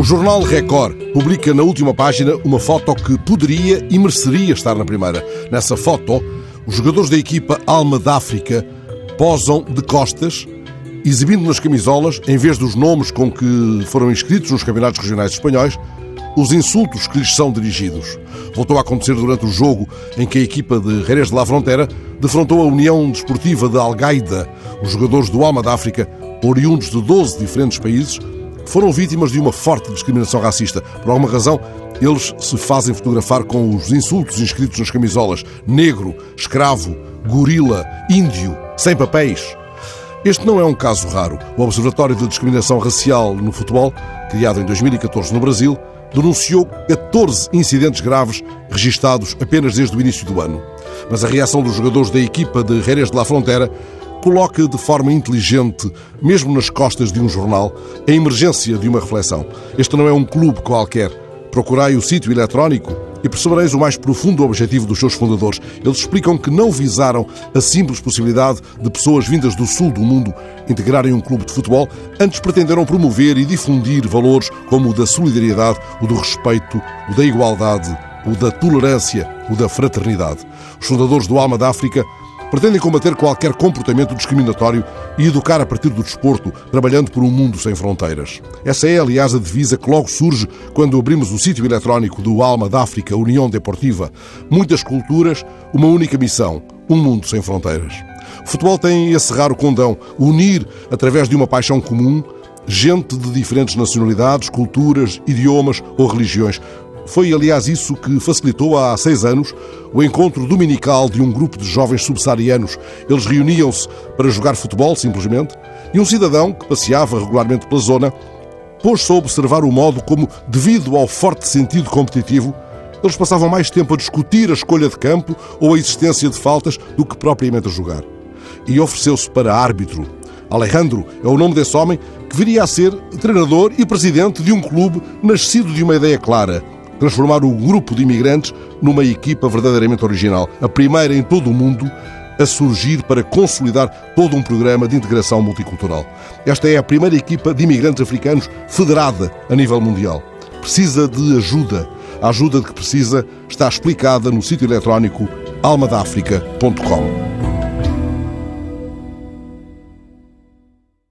O jornal Record publica na última página uma foto que poderia e mereceria estar na primeira. Nessa foto, os jogadores da equipa Alma da África posam de costas, exibindo nas camisolas, em vez dos nomes com que foram inscritos nos campeonatos regionais espanhóis, os insultos que lhes são dirigidos. Voltou a acontecer durante o jogo em que a equipa de Jerez de la Frontera defrontou a União Desportiva de Algaida. Os jogadores do Alma da África, oriundos de 12 diferentes países, foram vítimas de uma forte discriminação racista. Por alguma razão, eles se fazem fotografar com os insultos inscritos nas camisolas: negro, escravo, gorila, índio, sem papéis. Este não é um caso raro. O Observatório de Discriminação Racial no Futebol, criado em 2014 no Brasil, denunciou 14 incidentes graves registados apenas desde o início do ano. Mas a reação dos jogadores da equipa de Jerez de la Frontera coloca de forma inteligente, mesmo nas costas de um jornal, a emergência de uma reflexão. Este não é um clube qualquer. Procurai o sítio eletrónico e percebereis o mais profundo objetivo dos seus fundadores. Eles explicam que não visaram a simples possibilidade de pessoas vindas do sul do mundo integrarem um clube de futebol, antes pretenderam promover e difundir valores como o da solidariedade, o do respeito, o da igualdade, o da tolerância, o da fraternidade. Os fundadores do Alma da África pretendem combater qualquer comportamento discriminatório e educar a partir do desporto, trabalhando por um mundo sem fronteiras. Essa é, aliás, a divisa que logo surge quando abrimos o sítio eletrónico do Alma da África, União Deportiva. Muitas culturas, uma única missão: um mundo sem fronteiras. O futebol tem esse raro condão, unir, através de uma paixão comum, gente de diferentes nacionalidades, culturas, idiomas ou religiões. Foi, aliás, isso que facilitou há seis anos o encontro dominical de um grupo de jovens subsaarianos. Eles reuniam-se para jogar futebol, simplesmente, e um cidadão que passeava regularmente pela zona pôs-se a observar o modo como, devido ao forte sentido competitivo, eles passavam mais tempo a discutir a escolha de campo ou a existência de faltas do que propriamente a jogar. E ofereceu-se para árbitro. Alejandro é o nome desse homem que viria a ser treinador e presidente de um clube nascido de uma ideia clara transformar o grupo de imigrantes numa equipa verdadeiramente original, a primeira em todo o mundo a surgir para consolidar todo um programa de integração multicultural. Esta é a primeira equipa de imigrantes africanos federada a nível mundial. Precisa de ajuda. A ajuda de que precisa está explicada no sítio eletrónico almadafrica.com.